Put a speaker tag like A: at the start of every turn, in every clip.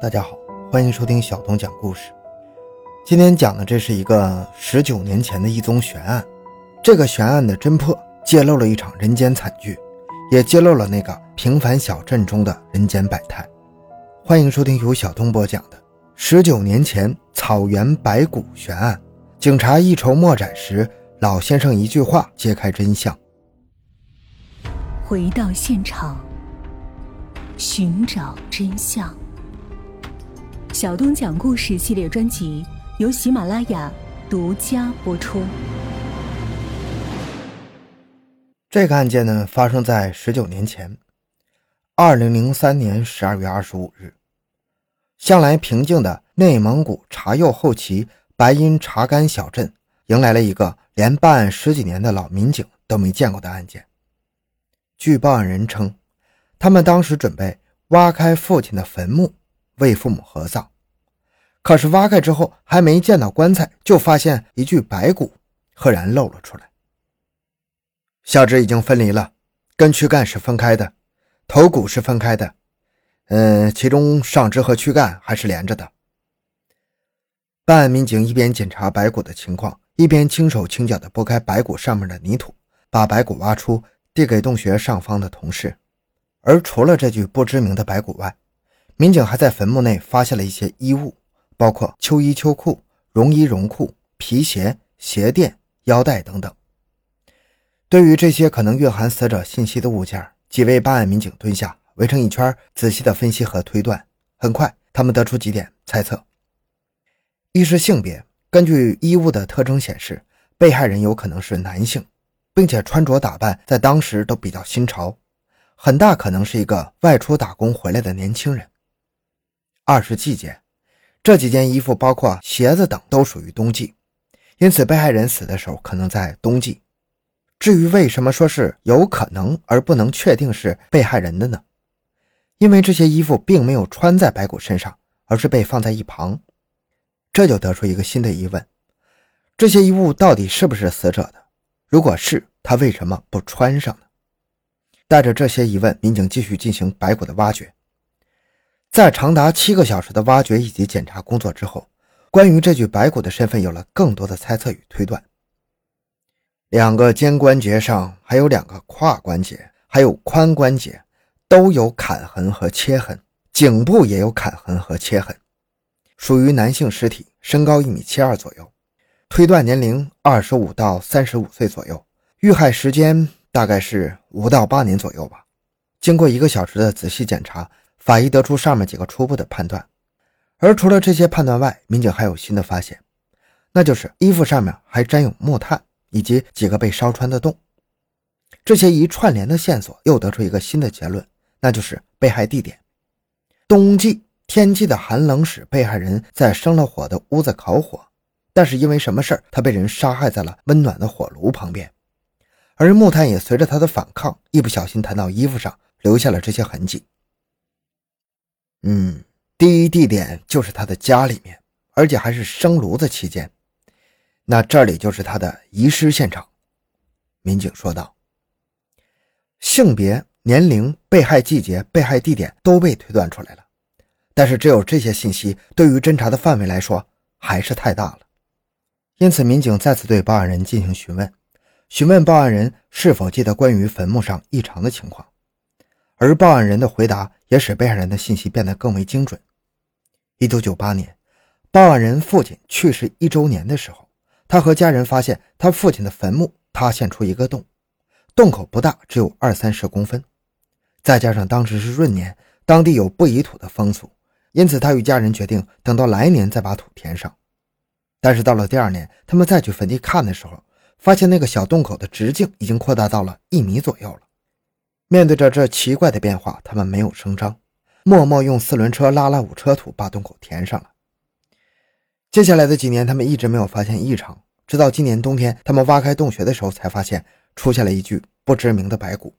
A: 大家好，欢迎收听小东讲故事。今天讲的这是一个十九年前的一宗悬案，这个悬案的侦破揭露了一场人间惨剧，也揭露了那个平凡小镇中的人间百态。欢迎收听由小东播讲的十九年前草原白骨悬案。警察一筹莫展时，老先生一句话揭开真相。
B: 回到现场，寻找真相。小东讲故事系列专辑由喜马拉雅独家播出。
A: 这个案件呢，发生在十九年前，二零零三年十二月二十五日。向来平静的内蒙古察右后旗白音查干小镇，迎来了一个连办案十几年的老民警都没见过的案件。据报案人称，他们当时准备挖开父亲的坟墓。为父母合葬，可是挖开之后还没见到棺材，就发现一具白骨赫然露了出来。下肢已经分离了，跟躯干是分开的，头骨是分开的，嗯，其中上肢和躯干还是连着的。办案民警一边检查白骨的情况，一边轻手轻脚地拨开白骨上面的泥土，把白骨挖出，递给洞穴上方的同事。而除了这具不知名的白骨外，民警还在坟墓内发现了一些衣物，包括秋衣秋裤、绒衣绒裤、皮鞋、鞋垫、腰带等等。对于这些可能蕴含死者信息的物件，几位办案民警蹲下，围成一圈，仔细的分析和推断。很快，他们得出几点猜测：一是性别，根据衣物的特征显示，被害人有可能是男性，并且穿着打扮在当时都比较新潮，很大可能是一个外出打工回来的年轻人。二是季节，这几件衣服包括鞋子等都属于冬季，因此被害人死的时候可能在冬季。至于为什么说是有可能而不能确定是被害人的呢？因为这些衣服并没有穿在白骨身上，而是被放在一旁，这就得出一个新的疑问：这些衣物到底是不是死者的？如果是，他为什么不穿上呢？带着这些疑问，民警继续进行白骨的挖掘。在长达七个小时的挖掘以及检查工作之后，关于这具白骨的身份有了更多的猜测与推断。两个肩关节上还有两个胯关节，还有髋关节都有砍痕和切痕，颈部也有砍痕和切痕，属于男性尸体，身高一米七二左右，推断年龄二十五到三十五岁左右，遇害时间大概是五到八年左右吧。经过一个小时的仔细检查。法医得出上面几个初步的判断，而除了这些判断外，民警还有新的发现，那就是衣服上面还沾有木炭以及几个被烧穿的洞。这些一串联的线索又得出一个新的结论，那就是被害地点。冬季天气的寒冷使被害人在生了火的屋子烤火，但是因为什么事儿，他被人杀害在了温暖的火炉旁边，而木炭也随着他的反抗，一不小心弹到衣服上，留下了这些痕迹。嗯，第一地点就是他的家里面，而且还是生炉子期间，那这里就是他的遗失现场。民警说道：“性别、年龄、被害季节、被害地点都被推断出来了，但是只有这些信息对于侦查的范围来说还是太大了。因此，民警再次对报案人进行询问，询问报案人是否记得关于坟墓上异常的情况。”而报案人的回答也使被害人的信息变得更为精准。一九九八年，报案人父亲去世一周年的时候，他和家人发现他父亲的坟墓塌陷出一个洞，洞口不大，只有二三十公分。再加上当时是闰年，当地有不移土的风俗，因此他与家人决定等到来年再把土填上。但是到了第二年，他们再去坟地看的时候，发现那个小洞口的直径已经扩大到了一米左右了。面对着这奇怪的变化，他们没有声张，默默用四轮车拉了五车土，把洞口填上了。接下来的几年，他们一直没有发现异常，直到今年冬天，他们挖开洞穴的时候，才发现出现了一具不知名的白骨。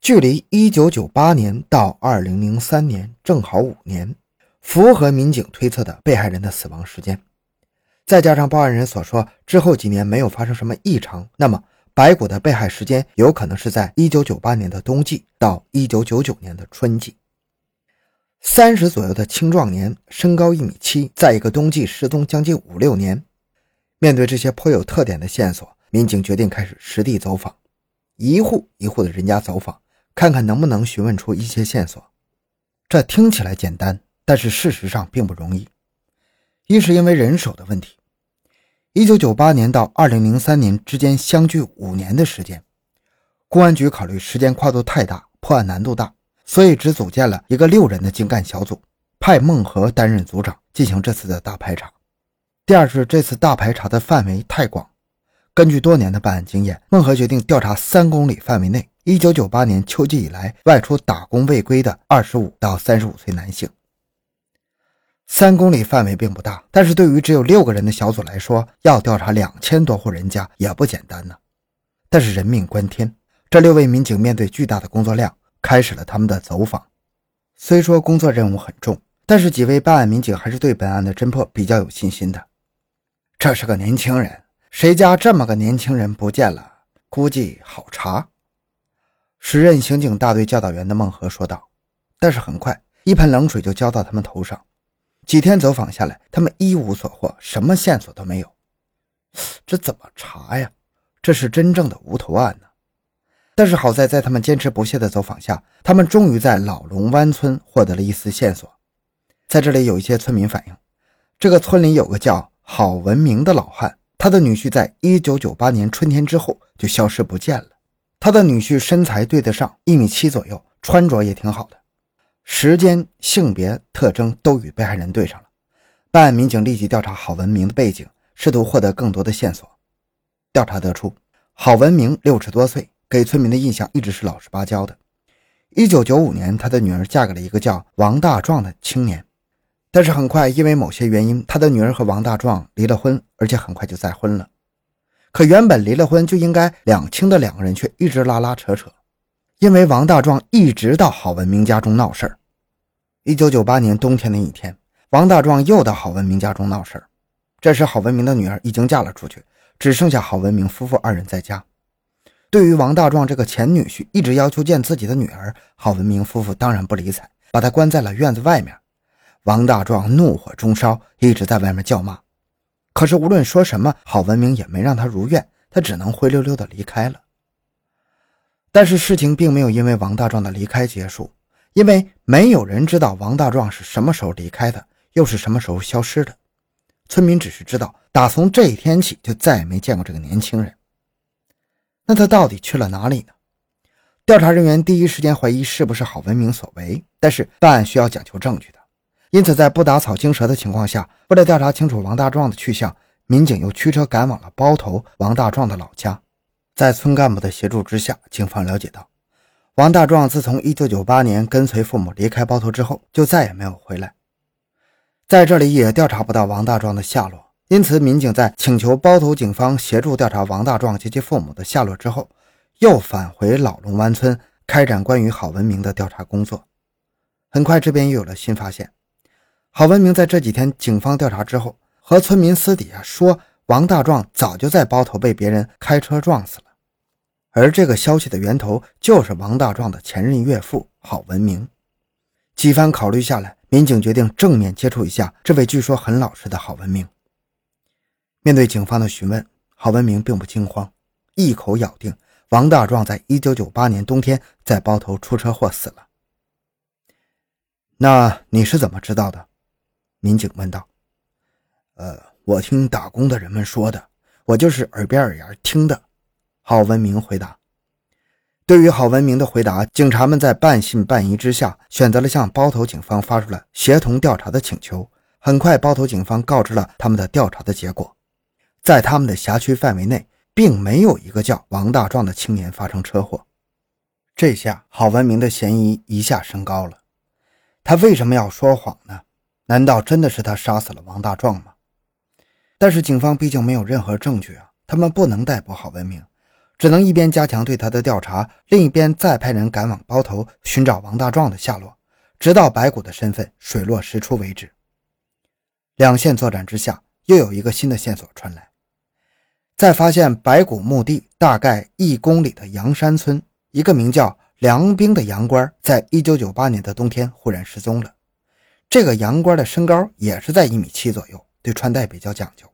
A: 距离1998年到2003年正好五年，符合民警推测的被害人的死亡时间。再加上报案人所说之后几年没有发生什么异常，那么。白骨的被害时间有可能是在1998年的冬季到1999年的春季。三十左右的青壮年，身高一米七，在一个冬季失踪将近五六年。面对这些颇有特点的线索，民警决定开始实地走访，一户一户的人家走访，看看能不能询问出一些线索。这听起来简单，但是事实上并不容易。一是因为人手的问题，一九九八年到二零零三年之间相距五年的时间，公安局考虑时间跨度太大，破案难度大。所以只组建了一个六人的精干小组，派孟和担任组长进行这次的大排查。第二是这次大排查的范围太广，根据多年的办案经验，孟和决定调查三公里范围内1998年秋季以来外出打工未归的25到35岁男性。三公里范围并不大，但是对于只有六个人的小组来说，要调查两千多户人家也不简单呢。但是人命关天，这六位民警面对巨大的工作量。开始了他们的走访。虽说工作任务很重，但是几位办案民警还是对本案的侦破比较有信心的。这是个年轻人，谁家这么个年轻人不见了？估计好查。时任刑警大队教导员的孟和说道。但是很快，一盆冷水就浇到他们头上。几天走访下来，他们一无所获，什么线索都没有。这怎么查呀？这是真正的无头案呢。但是好在，在他们坚持不懈的走访下，他们终于在老龙湾村获得了一丝线索。在这里，有一些村民反映，这个村里有个叫郝文明的老汉，他的女婿在1998年春天之后就消失不见了。他的女婿身材对得上，一米七左右，穿着也挺好的，时间、性别特征都与被害人对上了。办案民警立即调查郝文明的背景，试图获得更多的线索。调查得出，郝文明六十多岁。给村民的印象一直是老实巴交的。一九九五年，他的女儿嫁给了一个叫王大壮的青年，但是很快因为某些原因，他的女儿和王大壮离了婚，而且很快就再婚了。可原本离了婚就应该两清的两个人，却一直拉拉扯扯，因为王大壮一直到郝文明家中闹事儿。一九九八年冬天的一天，王大壮又到郝文明家中闹事儿，这时郝文明的女儿已经嫁了出去，只剩下郝文明夫妇二人在家。对于王大壮这个前女婿一直要求见自己的女儿，郝文明夫妇当然不理睬，把他关在了院子外面。王大壮怒火中烧，一直在外面叫骂。可是无论说什么，郝文明也没让他如愿，他只能灰溜溜的离开了。但是事情并没有因为王大壮的离开结束，因为没有人知道王大壮是什么时候离开的，又是什么时候消失的。村民只是知道，打从这一天起，就再也没见过这个年轻人。那他到底去了哪里呢？调查人员第一时间怀疑是不是郝文明所为，但是办案需要讲求证据的，因此在不打草惊蛇的情况下，为了调查清楚王大壮的去向，民警又驱车赶往了包头王大壮的老家。在村干部的协助之下，警方了解到，王大壮自从1998年跟随父母离开包头之后，就再也没有回来，在这里也调查不到王大壮的下落。因此，民警在请求包头警方协助调查王大壮及其父母的下落之后，又返回老龙湾村开展关于郝文明的调查工作。很快，这边又有了新发现：郝文明在这几天警方调查之后，和村民私底下说，王大壮早就在包头被别人开车撞死了。而这个消息的源头就是王大壮的前任岳父郝文明。几番考虑下来，民警决定正面接触一下这位据说很老实的郝文明。面对警方的询问，郝文明并不惊慌，一口咬定王大壮在1998年冬天在包头出车祸死了。那你是怎么知道的？民警问道。呃，我听打工的人们说的，我就是耳边耳言听的。郝文明回答。对于郝文明的回答，警察们在半信半疑之下，选择了向包头警方发出了协同调查的请求。很快，包头警方告知了他们的调查的结果。在他们的辖区范围内，并没有一个叫王大壮的青年发生车祸。这下郝文明的嫌疑一下升高了。他为什么要说谎呢？难道真的是他杀死了王大壮吗？但是警方毕竟没有任何证据啊，他们不能逮捕郝文明，只能一边加强对他的调查，另一边再派人赶往包头寻找王大壮的下落，直到白骨的身份水落石出为止。两线作战之下，又有一个新的线索传来。在发现白骨墓地大概一公里的阳山村，一个名叫梁兵的洋官，在一九九八年的冬天忽然失踪了，这个洋官的身高也是在一米七左右，对穿戴比较讲究。